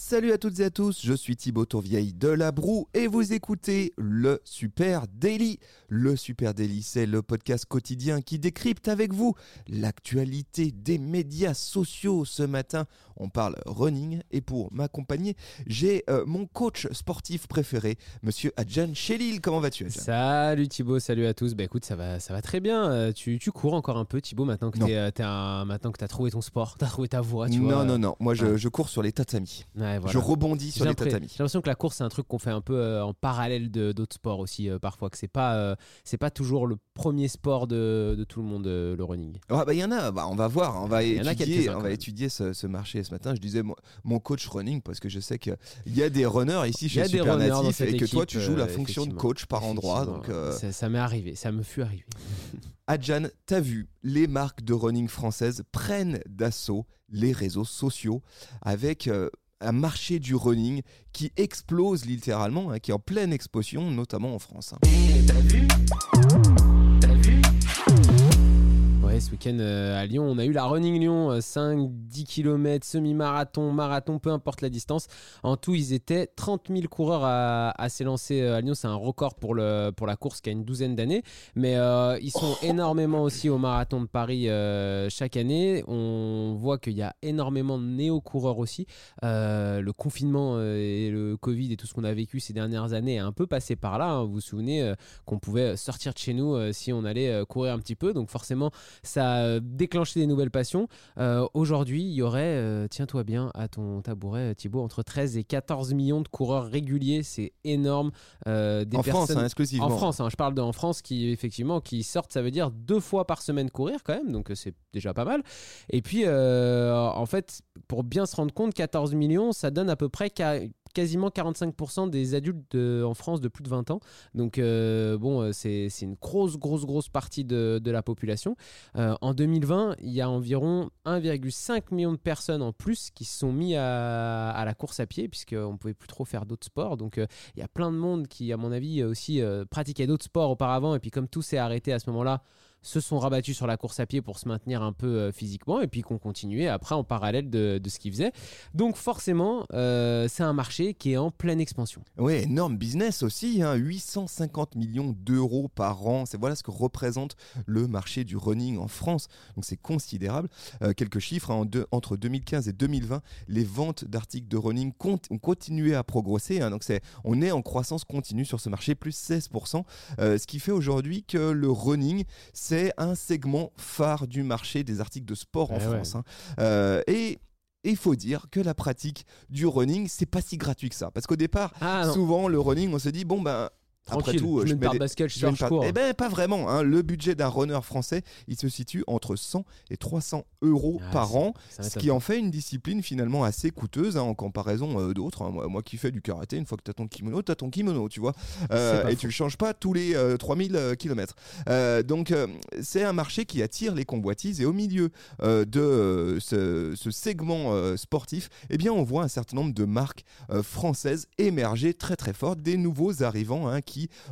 Salut à toutes et à tous, je suis Thibaut Tourvieille de La Broue et vous écoutez le Super Daily. Le Super Daily, c'est le podcast quotidien qui décrypte avec vous l'actualité des médias sociaux. Ce matin, on parle running et pour m'accompagner, j'ai euh, mon coach sportif préféré, monsieur Adjan Chelil. Comment vas-tu Adjan? Salut Thibaut, salut à tous. Bah écoute, ça va, ça va très bien. Euh, tu, tu cours encore un peu Thibaut maintenant que tu as trouvé ton sport, tu as trouvé ta voie, tu Non, vois. non, non, moi je, Ah. je cours sur les tatamis. Ouais, voilà. Je rebondis sur les tatamis. J'ai l'impression que la course c'est un truc qu'on fait un peu euh, en parallèle de d'autres sports aussi euh, parfois que c'est pas euh, c'est pas toujours le premier sport de, de tout le monde le running. Ah bah il y en a, bah, on va voir, on va Il y étudier, on va étudier ce, ce marché ce matin. Je disais moi, mon coach running parce que je sais qu'il y a des runners ici Il chez Super Natif et que toi tu joues la fonction de coach par endroit. Donc ça, ça m'est arrivé, ça me fut arrivé. Adjan, t'as vu, les marques de running françaises prennent d'assaut les réseaux sociaux avec euh, un marché du running qui explose littéralement, hein, qui est en pleine explosion, notamment en France. hein. Ouais, ce week-end euh, à Lyon, on a eu la Running Lyon, euh, 5, 10 km, semi-marathon, marathon, peu importe la distance. En tout, ils étaient 30 000 coureurs à, à s'élancer euh, à Lyon. C'est un record pour, le, pour la course qui a une douzaine d'années. Mais euh, ils sont énormément aussi au marathon de Paris euh, chaque année. On voit qu'il y a énormément de néo-coureurs aussi. Euh, le confinement et le Covid et tout ce qu'on a vécu ces dernières années est un peu passé par là. hein. Vous vous souvenez qu'on pouvait sortir de chez nous si on allait courir un petit peu. Donc forcément, ça a déclenché des nouvelles passions. Euh, Aujourd'hui, il y aurait, euh, tiens-toi bien à ton tabouret, Thibaut, entre 13 et 14 millions de coureurs réguliers. C'est énorme. Euh, des en France, hein, exclusivement. en France, hein, je parle de en France qui effectivement qui sortent, ça veut dire deux fois par semaine courir quand même, donc euh, c'est déjà pas mal. Et puis euh, en fait, pour bien se rendre compte, 14 millions, ça donne à peu près quasiment 45% des adultes en France de plus de 20 ans. Donc euh, bon, euh, c'est une grosse, grosse, grosse partie de, la population. Euh, en 2020, il y a environ 1,5 million de personnes en plus qui se sont mis à, la course à pied, puisqu'on ne pouvait plus trop faire d'autres sports. Donc euh, il y a plein de monde qui, à mon avis, aussi pratiquait d'autres sports auparavant. Et puis comme tout s'est arrêté à ce moment-là, se sont rabattus sur la course à pied pour se maintenir un peu euh, physiquement et puis qu'on continuait après en parallèle de, ce qu'ils faisaient. Donc forcément, euh, c'est un marché qui est en pleine expansion. Oui, énorme business aussi, hein, 850 millions d'euros par an. C'est voilà ce que représente le marché du running en France. Donc c'est considérable. Euh, quelques chiffres hein, entre 2015 et 2020, les ventes d'articles de running ont continué à progresser. hein. donc on est en croissance continue sur ce marché, plus 16%. euh, ce qui fait aujourd'hui que le running c'est un segment phare du marché des articles de sport en Eh ouais. France. hein. Euh, et il faut dire que la pratique du running, c'est pas si gratuit que ça. Parce qu'au départ, Ah souvent le running, on se dit bon ben après tranquille, tout, je je mets paire des- de baskets, je je faire- cours. Eh ben pas vraiment. hein. Le budget d'un runner français, il se situe entre 100 et 300 euros Ah, par an, ce qui en fait une discipline finalement assez coûteuse hein, en comparaison euh, d'autres. hein. Moi, moi qui fais du karaté, une fois que tu as ton kimono, tu as ton kimono, tu vois. Euh, et faux. tu le changes pas tous les euh, 3000 km. donc euh, c'est un marché qui attire les convoitises et au milieu euh, de euh, ce, ce segment euh, sportif, eh bien on voit un certain nombre de marques euh, françaises émerger très très fort, des nouveaux arrivants hein,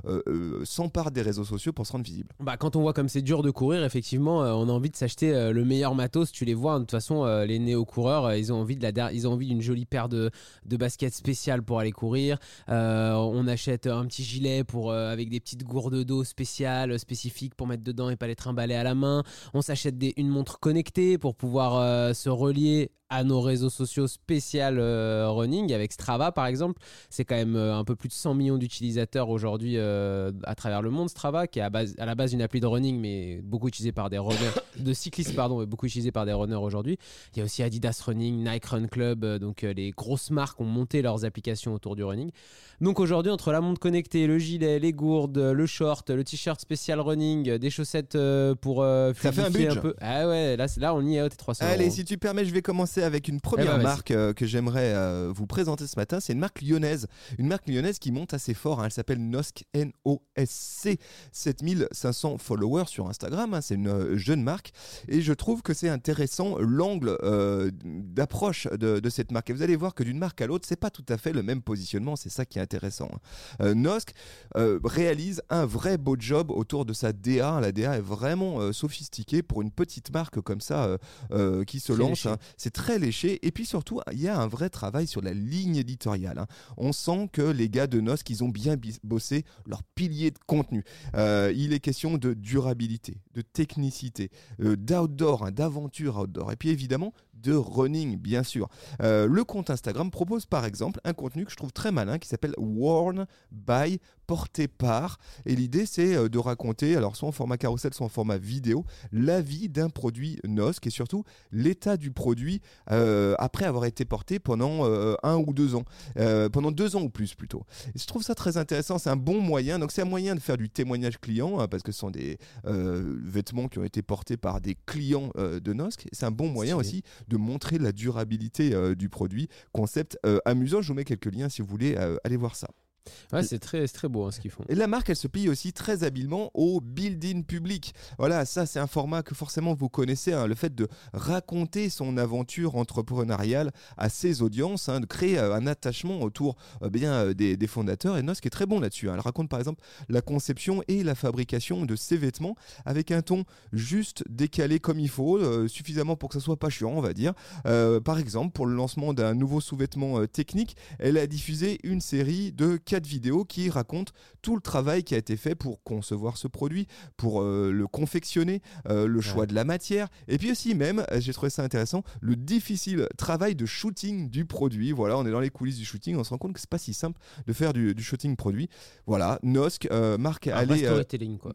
euh, euh, s'emparent des réseaux sociaux pour se rendre visibles. Bah, quand on voit comme c'est dur de courir, effectivement, euh, on a envie de s'acheter le meilleur matos. Tu les vois, hein, de toute façon, les néo-coureurs, ils ont envie d'une jolie paire de, baskets spéciales pour aller courir. On achète un petit gilet avec des petites gourdes d'eau spéciales, spécifiques pour mettre dedans et pas les trimballer à la main. On s'achète une montre connectée pour pouvoir se relier à nos réseaux sociaux spécial euh, running avec Strava par exemple c'est quand même euh, un peu plus de 100 millions d'utilisateurs aujourd'hui euh, à travers le monde Strava qui est à, base, à la base une appli de running mais beaucoup utilisée par des runners de cyclistes pardon et beaucoup utilisée par des runners aujourd'hui il y a aussi Adidas Running Nike Run Club donc les grosses marques ont monté leurs applications autour du running donc aujourd'hui entre la montre connectée le gilet les gourdes le short le t-shirt spécial running des chaussettes pour Ça fait un budget. peu ah ouais là là on y est au T300 Allez, euros. si tu permets, je vais commencer commencer avec une première Eh ben, vas-y. marque euh, que j'aimerais euh, vous présenter ce matin. C'est une marque lyonnaise. Une marque lyonnaise qui monte assez fort. hein. Elle s'appelle Nosk, N-O-S-C. 7500 followers sur Instagram. hein. C'est une euh, jeune marque. Et je trouve que c'est intéressant l'angle euh, d'approche de, de cette marque. Et vous allez voir que d'une marque à l'autre, c'est pas tout à fait le même positionnement. C'est ça qui est intéressant. hein. Nosk euh, réalise un vrai beau job autour de sa DA. La DA est vraiment sophistiquée pour une petite marque comme ça qui se lance. hein. C'est très léché. Et puis surtout, il y a un vrai travail sur la ligne éditoriale. hein. On sent que les gars de Nosk, ils ont bien bossé leur pilier de contenu. Euh, il est question de durabilité, de technicité, euh, d'outdoor, hein, d'aventure outdoor. Et puis évidemment, de running, bien sûr. Euh, le compte Instagram propose par exemple un contenu que je trouve très malin qui s'appelle Worn by porté par. Et l'idée, c'est euh, de raconter, alors soit en format carousel, soit en format vidéo, la vie d'un produit NOSC et surtout l'état du produit euh, après avoir été porté pendant euh, un ou deux ans. Euh, pendant deux ans ou plus plutôt. Et je trouve ça très intéressant, c'est un bon moyen. Donc c'est un moyen de faire du témoignage client, hein, parce que ce sont des vêtements qui ont été portés par des clients de NOSC. C'est un bon moyen aussi de montrer la durabilité euh, du produit. Concept euh, amusant, je vous mets quelques liens si vous voulez euh, aller voir ça. Ouais, c'est très, très beau hein, ce qu'ils font. Et la marque, elle se plie aussi très habilement au build-in public. Voilà, ça c'est un format que forcément vous connaissez, hein, le fait de raconter son aventure entrepreneuriale à ses audiences, hein, de créer euh, un attachement autour euh, bien, euh, des, des fondateurs. Et Nosk est très bon là-dessus. Elle raconte par exemple la conception et la fabrication de ses vêtements avec un ton juste décalé comme il faut, suffisamment pour que ça soit pas chiant, on va dire. Par exemple, pour le lancement d'un nouveau sous-vêtement technique, elle a diffusé une série de quatre vidéos qui racontent tout le travail qui a été fait pour concevoir ce produit, pour euh, le confectionner, euh, le choix Ouais. de la matière, et puis aussi même, euh, j'ai trouvé ça intéressant, le difficile travail de shooting du produit. Voilà, on est dans les coulisses du shooting, on se rend compte que c'est pas si simple de faire du, du shooting produit. Voilà, Nosk, euh, vrai aller. euh, storytelling quoi.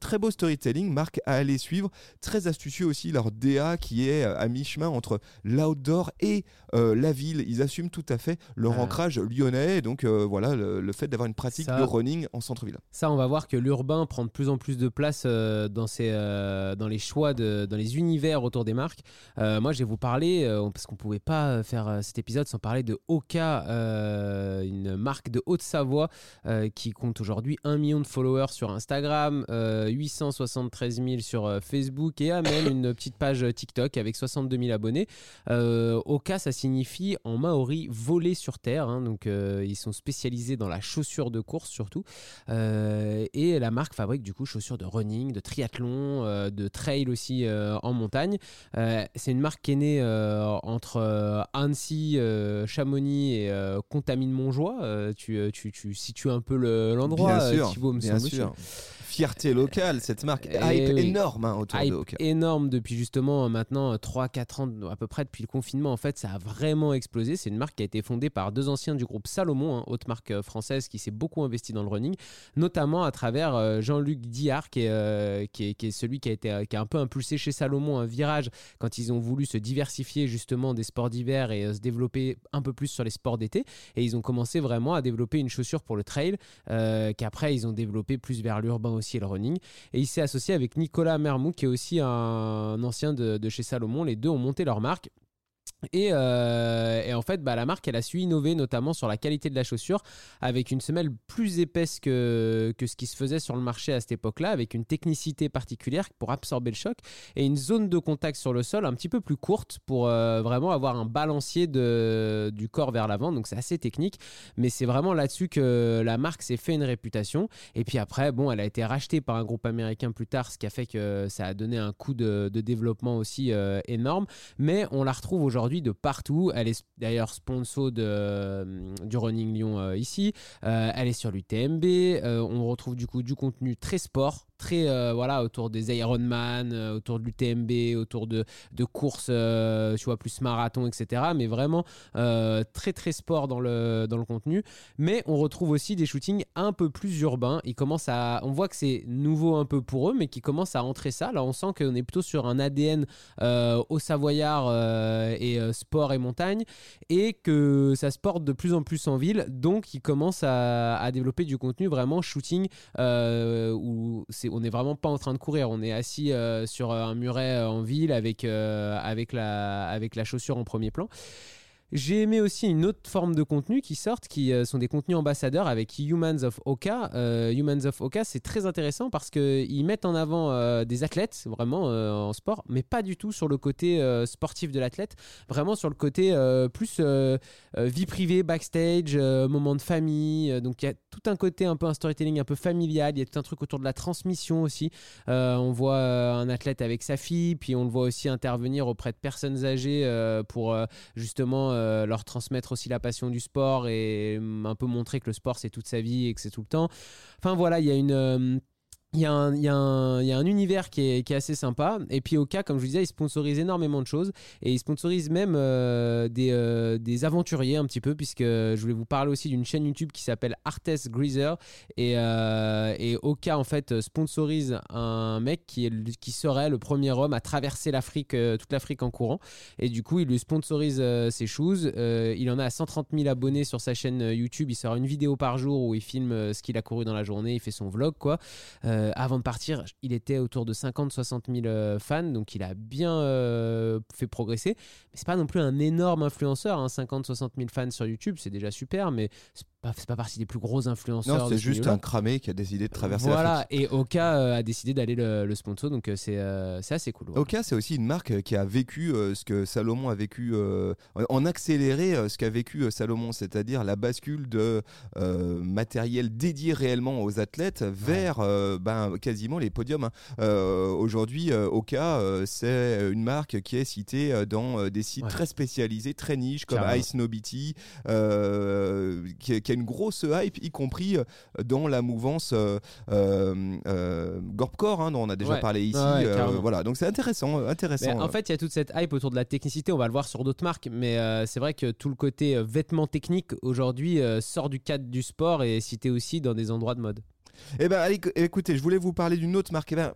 Très beau storytelling, marque à aller suivre. Très astucieux aussi leur DA qui est à mi-chemin entre l'outdoor et la ville. Ils assument tout à fait leur ancrage lyonnais. Donc voilà, le, le fait d'avoir une pratique Ça- de running en centre-ville. Ça, on va voir que l'urbain prend de plus en plus de place euh, dans, ces, euh, dans les choix, de, dans les univers autour des marques. Euh, moi, je vais vous parler, parce qu'on ne pouvait pas faire cet épisode sans parler de Oka, une marque de Haute-Savoie qui compte aujourd'hui 1 million de followers sur Instagram, euh, 873 000 sur Facebook et a même une petite page TikTok avec 62 000 abonnés. Oka, ça signifie en maori voler sur terre. hein, donc, ils sont spécialisés dans la chaussure de course surtout. Euh, et la marque fabrique du coup chaussures de running, de triathlon, euh, de trail aussi euh, en montagne. C'est une marque qui est née entre Annecy, Chamonix et Contamine-Montjoie. Tu, tu, tu situes un peu le- l'endroit, bien euh, sûr, Thibaut, me bien semble-t-il. sûr. Fierté locale, cette marque. Eh Hype oui. énorme hein, autour de énorme depuis justement euh, maintenant 3-4 ans à peu près depuis le confinement en fait ça a vraiment explosé c'est une marque qui a été fondée par deux anciens du groupe Salomon hein, haute marque euh, française qui s'est beaucoup investi dans le running notamment à travers euh, Jean-Luc Diard qui est, euh, qui, est, qui est celui qui a, été, euh, qui a un peu impulsé chez Salomon un virage quand ils ont voulu se diversifier justement des sports d'hiver et euh, se développer un peu plus sur les sports d'été et ils ont commencé vraiment à développer une chaussure pour le trail euh, qu'après ils ont développé plus vers l'urbain aussi le running et il s'est associé avec Nicolas Mermou, qui est aussi un ancien de chez Salomon. Les deux ont monté leur marque. Et, euh, et en fait, bah, la marque, elle a su innover notamment sur la qualité de la chaussure avec une semelle plus épaisse que, que ce qui se faisait sur le marché à cette époque-là, avec une technicité particulière pour absorber le choc et une zone de contact sur le sol un petit peu plus courte pour euh, vraiment avoir un balancier de, du corps vers l'avant. Donc c'est assez technique, mais c'est vraiment là-dessus que la marque s'est fait une réputation. Et puis après, bon, elle a été rachetée par un groupe américain plus tard, ce qui a fait que ça a donné un coup de, de développement aussi euh, énorme. Mais on la retrouve aujourd'hui de partout. Elle est d'ailleurs sponsor de, euh, du Running Lyon euh, ici. Euh, elle est sur l'UTMB. On retrouve du coup du contenu très sport, très voilà autour des Ironman, autour de l'UTMB, autour de, de courses, euh, tu vois, plus marathon, etc. Mais vraiment très très sport dans le, dans le contenu. Mais on retrouve aussi des shootings un peu plus urbains. Ils commencent à, on voit que c'est nouveau un peu pour eux, mais qui commencent à entrer ça. Là, on sent qu'on est plutôt sur un ADN au Savoyard euh, euh, sport et montagne, et que ça se porte de plus en plus en ville. Donc, ils commencent à, développer du contenu vraiment shooting, euh, où on n'est vraiment pas en train de courir. On est assis sur un muret en ville avec, avec, la, avec la chaussure en premier plan. J'ai aimé aussi une autre forme de contenu qui sortent, qui euh, sont des contenus ambassadeurs avec Humans of Oka. Euh, Humans of Oka, c'est très intéressant parce qu'ils mettent en avant euh, des athlètes, vraiment en sport, mais pas du tout sur le côté sportif de l'athlète, vraiment sur le côté plus vie privée, backstage, moment de famille. donc il y a tout un côté un peu un storytelling un peu familial, il y a tout un truc autour de la transmission aussi. on voit un athlète avec sa fille, puis on le voit aussi intervenir auprès de personnes âgées pour justement euh, leur transmettre aussi la passion du sport et mm, un peu montrer que le sport c'est toute sa vie et que c'est tout le temps. Enfin voilà, il y a une euh, il y, a un, univers qui est, assez sympa. Et puis Oka, comme je vous disais, il sponsorise énormément de choses. Et il sponsorise même euh, des, euh, des, aventuriers un petit peu, puisque je voulais vous parler aussi d'une chaîne YouTube qui s'appelle Artes Greaser. Et, euh, Oka, en fait, sponsorise un mec qui, serait le premier homme à traverser l'Afrique, toute l'Afrique en courant. Et du coup, il lui sponsorise ses choses. il en a 130 000 abonnés sur sa chaîne YouTube. Il sort une vidéo par jour où il filme ce qu'il a couru dans la journée. Il fait son vlog, quoi. Avant de partir, il était autour de 50-60 000 fans, donc il a bien euh, fait progresser. Mais c'est pas non plus un énorme influenceur, 50-60 000 fans sur YouTube, c'est déjà super, mais c'est pas partie des plus gros influenceurs. Non, c'est juste un cramé qui a décidé de traverser Voilà, et Oka euh, a décidé d'aller le, sponsor, donc euh, euh, c'est assez cool. Oka, c'est aussi une marque qui a vécu ce que Salomon a vécu, en accéléré ce qu'a vécu Salomon, c'est-à-dire la bascule de matériel dédié réellement aux athlètes vers ben, quasiment les podiums. Hein. Aujourd'hui, Oka, c'est une marque qui est citée dans des sites très spécialisés, très niches, comme Ice Nobity, qui, qui une grosse hype, y compris euh, dans la mouvance euh, euh, Gorpcore, hein, dont on a déjà parlé ici. voilà, donc c'est intéressant, intéressant. en fait, il y a toute cette hype autour de la technicité. On va le voir sur d'autres marques, mais c'est vrai que tout le côté vêtements techniques aujourd'hui sort du cadre du sport et est cité aussi dans des endroits de mode. Eh ben, allez, écoutez, je voulais vous parler d'une autre marque. Eh ben, euh,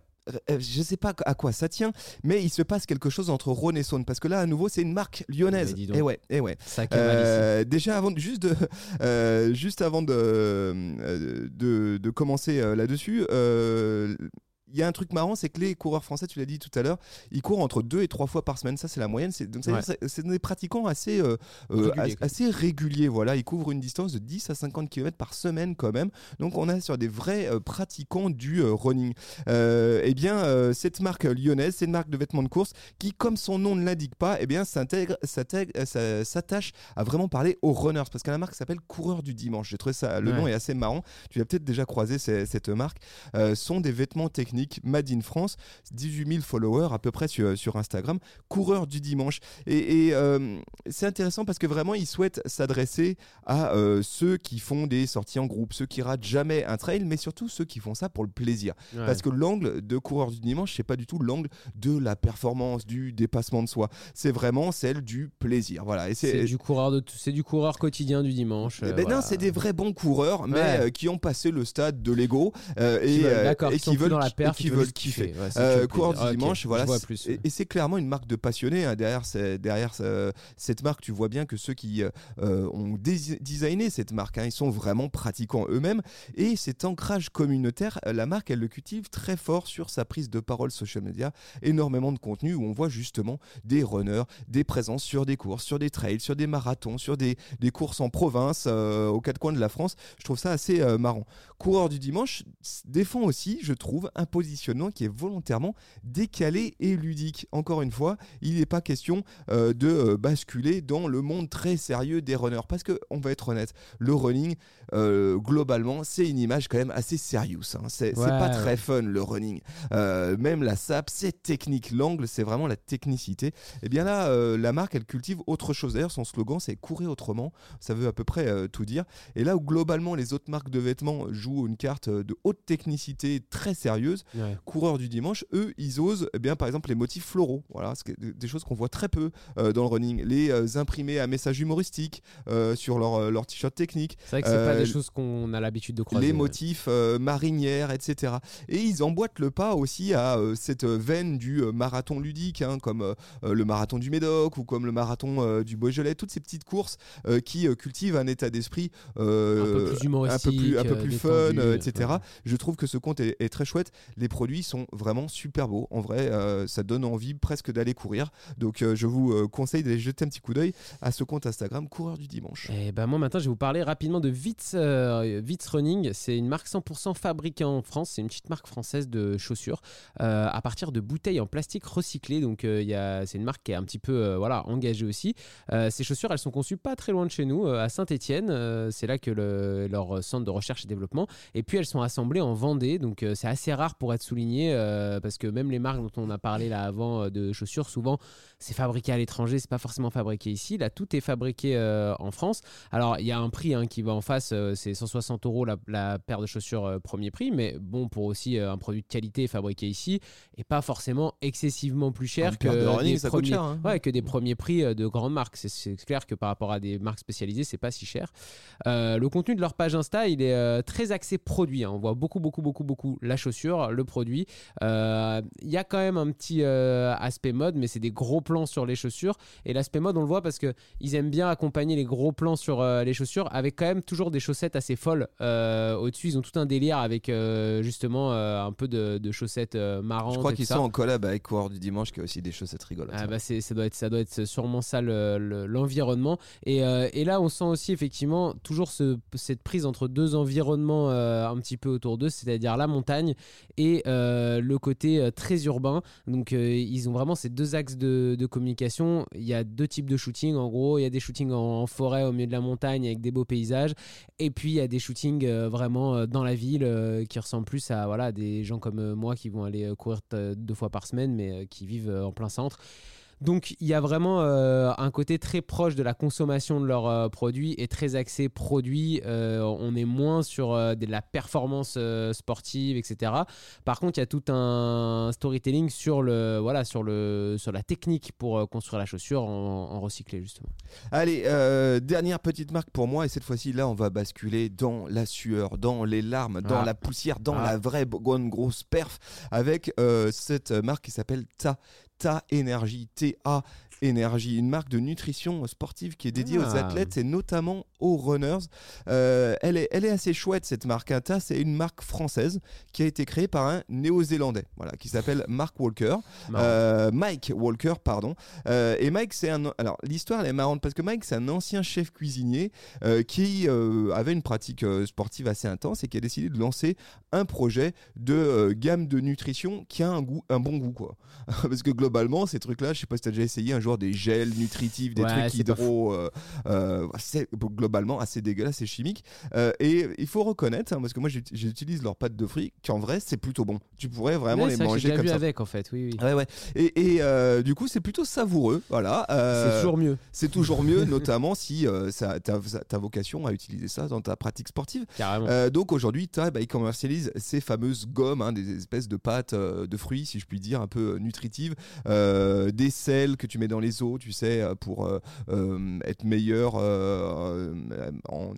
je sais pas à quoi ça tient, mais il se passe quelque chose entre Rhône et Saône parce que là à nouveau c'est une marque lyonnaise. Et eh ouais, et eh ouais. Euh, déjà avant juste de, euh, juste avant de de, de commencer là-dessus, il y a un truc marrant, c'est que les coureurs français, tu l'as dit tout à l'heure, ils courent entre deux et trois fois par semaine. Ça, c'est la moyenne. C'est, donc, c'est des pratiquants assez, euh, euh, assez réguliers. Voilà, ils couvrent une distance de 10 à 50 km par semaine quand même. Donc, on a sur des vrais euh, pratiquants du running. eh bien, cette marque lyonnaise, c'est une marque de vêtements de course qui, comme son nom ne l'indique pas, eh bien, s'intègre, s'attache à vraiment parler aux runners parce que la marque s'appelle Coureur du dimanche. J'ai trouvé ça, le nom est assez marrant. Tu l'as peut-être déjà croisé cette marque. sont des vêtements techniques Made in France, 18 000 followers à peu près sur, sur Instagram, coureur du dimanche. Et, euh, c'est intéressant parce que vraiment, ils souhaitent s'adresser à euh, ceux qui font des sorties en groupe, ceux qui ratent jamais un trail, mais surtout ceux qui font ça pour le plaisir. Parce que l'angle de coureur du dimanche, c'est pas du tout l'angle de la performance, du dépassement de soi. C'est vraiment celle du plaisir. Voilà. Et c'est du coureur de c'est du coureur quotidien du dimanche. Eh ben non, c'est des vrais bons coureurs, mais euh, qui ont passé le stade de l'ego et, et, qui, veulent qui veulent kiffer. Euh, coureur du dimanche, voilà. Et, c'est clairement une marque de passionnés. Hein. Derrière, derrière cette marque, tu vois bien que ceux qui euh, ont designé cette marque, hein, ils sont vraiment pratiquants eux-mêmes. Et cet ancrage communautaire, la marque, elle le cultive très fort sur sa prise de parole social media. Énormément de contenu où on voit justement des runners, des présences sur des courses, sur des trails, sur des marathons, sur des, des courses en province, euh, aux quatre coins de la France. Je trouve ça assez marrant. Coureur du dimanche défend aussi, je trouve, un qui est volontairement décalé et ludique. Encore une fois, il n'est pas question euh, de euh, basculer dans le monde très sérieux des runners. Parce que, on va être honnête, le running, euh, globalement, c'est une image quand même assez sérieuse. Hein. C'est pas très fun le running. même la SAP, c'est technique. L'angle, c'est vraiment la technicité. Et eh bien là, la marque, elle cultive autre chose. D'ailleurs, son slogan, c'est courir autrement. Ça veut à peu près tout dire. Et là où globalement, les autres marques de vêtements jouent une carte de haute technicité très sérieuse, coureurs du dimanche, eux, ils osent eh bien, par exemple les motifs floraux. Voilà, des choses qu'on voit très peu euh, dans le running. Les euh, imprimés à message humoristique euh, sur leur, leur t-shirt technique. C'est vrai que c'est pas des choses qu'on a l'habitude de croiser. Les motifs marinières, etc. Et ils emboîtent le pas aussi à cette veine du marathon ludique, hein, comme le marathon du Médoc ou comme le marathon du Beaujolais, toutes ces petites courses qui cultivent un état d'esprit un peu plus humoristique, un peu plus, fun, etc. Je trouve que ce compte est, très chouette. Les produits sont vraiment super beaux. En vrai, ça donne envie presque d'aller courir. Donc, je vous conseille d'aller jeter un petit coup d'œil à ce compte Instagram Coureur du Dimanche. Et eh ben moi maintenant, je vais vous parler rapidement de Vitz, Running. C'est une marque 100% fabriquée en France. C'est une petite marque française de chaussures à partir de bouteilles en plastique recyclé. Donc, c'est une marque qui est un petit peu voilà engagée aussi. ces chaussures, elles sont conçues pas très loin de chez nous, à Saint-Étienne. c'est là que leur centre de recherche et développement. Et puis elles sont assemblées en Vendée, donc c'est assez rare pour être souligné parce que même les marques dont on a parlé là avant de chaussures, souvent c'est fabriqué à l'étranger, c'est pas forcément fabriqué ici. Là, tout est fabriqué en France. Alors il y a un prix hein, qui va en face, c'est 160 euros la, paire de chaussures premier prix, mais bon pour aussi un produit de qualité fabriqué ici et pas forcément excessivement plus cher que, des premiers, hein. ouais, que des premiers prix de grandes marques. C'est clair que par rapport à des marques spécialisées, c'est pas si cher. le contenu de leur page Insta, il est très axé produit. Hein. On voit beaucoup, beaucoup, beaucoup, beaucoup la chaussure, le produit. Il y a quand même un petit aspect mode, mais c'est des gros plans sur les chaussures. Et l'aspect mode, on le voit parce qu'ils aiment bien accompagner les gros plans sur les chaussures avec quand même toujours des chaussettes assez folles. Au-dessus, ils ont tout un délire avec justement un peu de, chaussettes marrantes. Je crois qu'ils sont en collab avec Coureur du Dimanche qui a aussi des chaussettes rigolotes. Ah bah ça, doit être, ça doit être sûrement ça l'environnement. et, et, là, on sent aussi effectivement toujours ce, cette prise entre deux environnements un petit peu autour d'eux, c'est-à-dire la montagne et le côté très urbain. Donc ils ont vraiment ces deux axes de, communication. Il y a deux types de shooting en gros. Il y a des shootings en, forêt au milieu de la montagne avec des beaux paysages. Et puis il y a des shootings vraiment dans la ville qui ressemblent plus à voilà, des gens comme moi qui vont aller courir deux fois par semaine mais qui vivent en plein centre. Donc il y a vraiment euh, un côté très proche de la consommation de leurs euh, produits et très axé produit. Euh, on est moins sur de la performance sportive, etc. Par contre, il y a tout un storytelling sur le voilà sur le sur la technique pour construire la chaussure en, recyclé justement. Allez, dernière petite marque pour moi et cette fois-ci là, on va basculer dans la sueur, dans les larmes, dans ah. la poussière, dans ah. la vraie bonne grosse perf avec cette marque qui s'appelle Ta Ta Énergie, T-A Énergie, une marque de nutrition sportive qui est dédiée aux ah. athlètes et notamment aux runners. Euh, elle, est, elle est assez chouette cette marque. Inta, c'est une marque française qui a été créée par un néo-zélandais voilà, qui s'appelle Mark Walker. Euh, Mike Walker, pardon. Euh, et Mike, c'est un. Alors, l'histoire, elle est marrante parce que Mike, c'est un ancien chef cuisinier qui avait une pratique sportive assez intense et qui a décidé de lancer un projet de gamme de nutrition qui a un, goût, un bon goût. Quoi. parce que globalement, ces trucs-là, je sais pas si tu as déjà essayé un jour des gels nutritifs, des trucs hydro. c'est globalement assez dégueulasse et chimique. Euh, et il faut reconnaître, hein, parce que moi j'utilise leur pâte de fruits, qu'en vrai c'est plutôt bon. Tu pourrais vraiment les manger comme ça. avec en fait, oui. Ouais, ouais. Et, et euh, du coup c'est plutôt savoureux, voilà. Euh, c'est toujours mieux. C'est toujours mieux, notamment si ça, ta, vocation à utiliser ça dans ta pratique sportive. Carrément. donc aujourd'hui, bah, ils commercialisent ces fameuses gommes, hein, des espèces de pâtes de fruits, si je puis dire, un peu nutritives, des sels que tu mets dans les os, tu sais, pour être meilleur euh, en,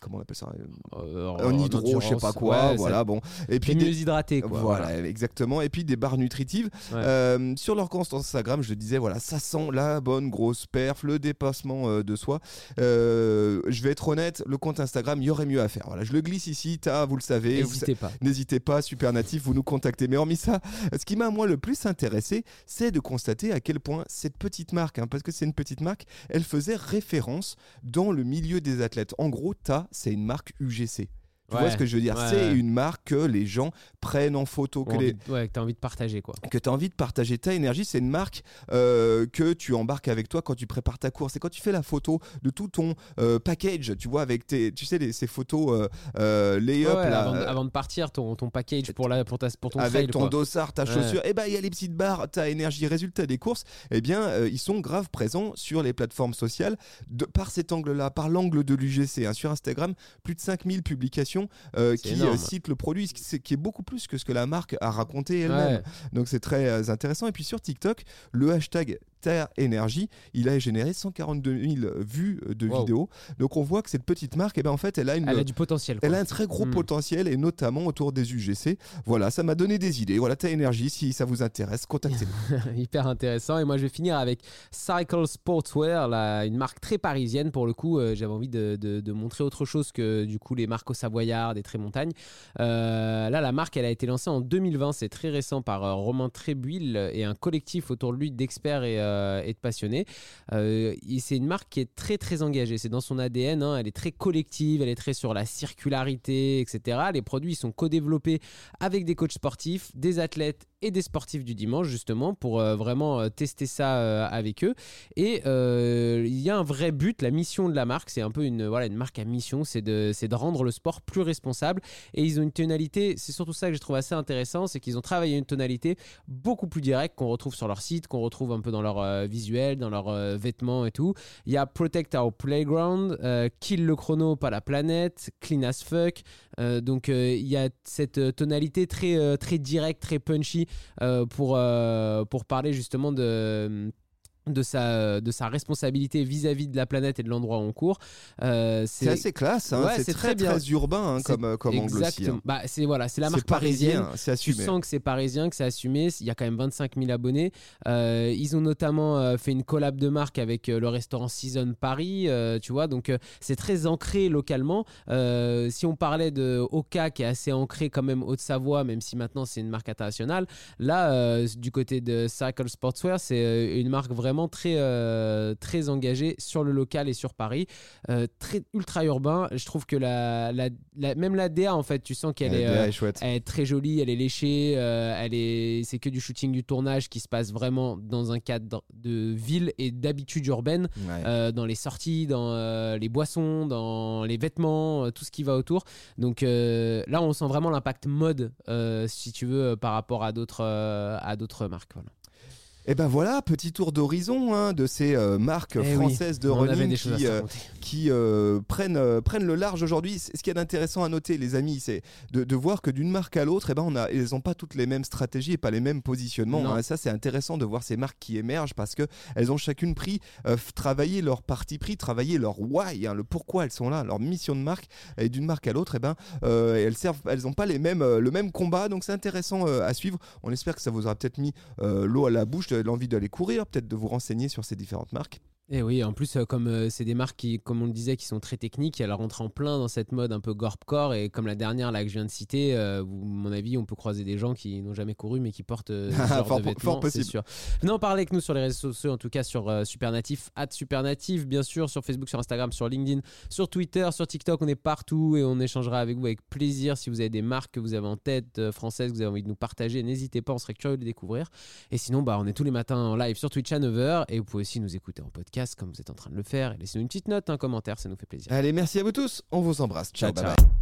comment on appelle ça euh, en, hydro, je sais pas quoi, voilà bon. Et puis mieux hydraté quoi. Voilà, exactement. Et puis des barres nutritives. Euh, sur leur compte Instagram, je disais voilà, ça sent la bonne grosse perf, le dépassement de soi. je vais être honnête, le compte Instagram, il y aurait mieux à faire. Voilà, je le glisse ici, as, vous le savez. N'hésitez pas. N'hésitez pas, super natif, vous nous contactez. Mais hormis ça, ce qui m'a moi le plus intéressé, c'est de constater à quel point cette petite marque, hein, parce que c'est une petite marque, elle faisait référence dans le milieu des athlètes. En gros, TAS, c'est une marque UGC. Tu vois ce que je veux dire? C'est une marque que les gens prennent en photo. Que, les... que tu as envie de partager. quoi. Que tu as envie de partager. Ta énergie, c'est une marque euh, que tu embarques avec toi quand tu prépares ta course. C'est quand tu fais la photo de tout ton euh, package, tu vois, avec tes, tu sais, ces photos euh, lay-up. avant, de partir, ton, ton package pour, la, pour, ta, pour ton Avec ton dossard, ta chaussure. Et eh ben, il y a les petites barres, ta énergie, résultat des courses. Eh bien, ils sont grave présents sur les plateformes sociales de, par cet angle-là, par l'angle de l'UGC. Hein. Sur Instagram, plus de 5000 publications euh, qui euh, cite le produit, qui est beaucoup plus que ce que la marque a raconté elle-même. Donc c'est très euh, intéressant. Et puis sur TikTok, le hashtag Monster Energy. Il a généré 142 000 vues de Wow. vidéos. Donc on voit que cette petite marque, eh ben, en fait, elle a une, Elle a du potentiel. quoi. elle a un très gros Mm. potentiel et notamment autour des UGC. Voilà, ça m'a donné des idées. Voilà, ta énergie, si ça vous intéresse, contactez-nous. Hyper intéressant. Et moi, je vais finir avec Cycle Sportswear, là, une marque très parisienne. Pour le coup, euh, j'avais envie de, de- de montrer autre chose que du coup les marques au Savoyard, des Trémontagnes. Euh, là, la marque, elle a été lancée en 2020. C'est très récent par euh, Romain Trébuil et un collectif autour de lui d'experts et, euh, et de passionnés. Euh, c'est une marque qui est très très engagée. C'est dans son ADN. hein. Elle est très collective. Elle est très sur la circularité, etc. Les produits sont co-développés avec des coachs sportifs, des athlètes et des sportifs du dimanche justement pour euh, vraiment euh, tester ça euh, avec eux et euh, il y a un vrai but la mission de la marque c'est un peu une voilà une marque à mission c'est de c'est de rendre le sport plus responsable et ils ont une tonalité c'est surtout ça que je trouve assez intéressant c'est qu'ils ont travaillé une tonalité beaucoup plus directe qu'on retrouve sur leur site qu'on retrouve un peu dans leur euh, visuel dans leurs euh, vêtements et tout. Il y a Protect Our Playground euh, Kill le chrono pas la planète Clean as fuck. Euh, donc il y a cette tonalité très très directe, très punchy pour pour parler justement de de sa, de sa responsabilité vis-à-vis de la planète et de l'endroit où on court. Euh, C'est assez classe, hein. Ouais, c'est très très bien. très urbain hein, comme, euh, comme angle aussi. exactement. hein. Bah, c'est voilà, c'est la marque parisienne. Tu sens que c'est parisien, que c'est assumé. Il y a quand même 25 000 abonnés. Euh, ils ont notamment euh, fait une collab de marque avec le restaurant Season Paris, tu vois. Donc c'est très ancré localement. Si on parlait de Oka, qui est assez ancré quand même Haute-Savoie, même si maintenant c'est une marque internationale, là, du côté de Cycle Sportswear, c'est une marque vraiment très, euh, très engagée sur le local et sur Paris. Euh, très ultra urbain. Je trouve que la, la- la- même la DA, en fait, tu sens qu'elle est. Euh, est chouette. elle est très jolie, elle est léchée, elle est, c'est que du shooting, du tournage qui se passe vraiment dans un cadre de ville et d'habitude urbaine, Ouais. dans les sorties, dans les boissons, dans les vêtements, tout ce qui va autour. Donc là, on sent vraiment l'impact mode, si tu veux, par rapport à d'autres, à d'autres marques. Voilà. Et ben voilà, petit tour d'horizon hein, de ces euh, marques Eh oui, françaises de running qui, euh, qui euh, prennent, prennent le large aujourd'hui. Ce qui est intéressant à noter, les amis, c'est de, de voir que d'une marque à l'autre, eh ben, on a, elles n'ont pas toutes les mêmes stratégies et pas les mêmes positionnements. Hein. Ça, c'est intéressant de voir ces marques qui émergent parce que elles ont chacune pris, travaillé leur parti pris, travaillé leur why, hein, le pourquoi elles sont là, leur mission de marque. Et d'une marque à l'autre, eh ben, elles servent, elles n'ont pas les mêmes, le même combat. Donc c'est intéressant à suivre. On espère que ça vous aura peut-être mis l'eau à la bouche, de l'envie d'aller courir, peut-être de vous renseigner sur ces différentes marques. Et oui, en plus, euh, comme euh, c'est des marques qui, comme on le disait, qui sont très techniques, elles rentrent en plein dans cette mode un peu gorpcore. Et comme la dernière là que je viens de citer, euh, à mon avis, on peut croiser des gens qui n'ont jamais couru mais qui portent euh, ce genre Fort de vêtements. fort possible. sûr. Venez en parler avec nous sur les réseaux sociaux, en tout cas sur euh, Supernatif, at Supernatif, bien sûr, sur Facebook, sur Instagram, sur LinkedIn, sur Twitter, sur TikTok, on est partout et on échangera avec vous avec plaisir. Si vous avez des marques que vous avez en tête françaises, que vous avez envie de nous partager, n'hésitez pas, on serait curieux de les découvrir. Et sinon, bah, on est tous les matins en live sur Twitch à 9h et vous pouvez aussi nous écouter en podcast comme vous êtes en train de le faire. Et laissez-nous une petite note, un commentaire, ça nous fait plaisir. Allez, merci à vous tous. On vous embrasse. ciao. Ciao, bye ciao. bye.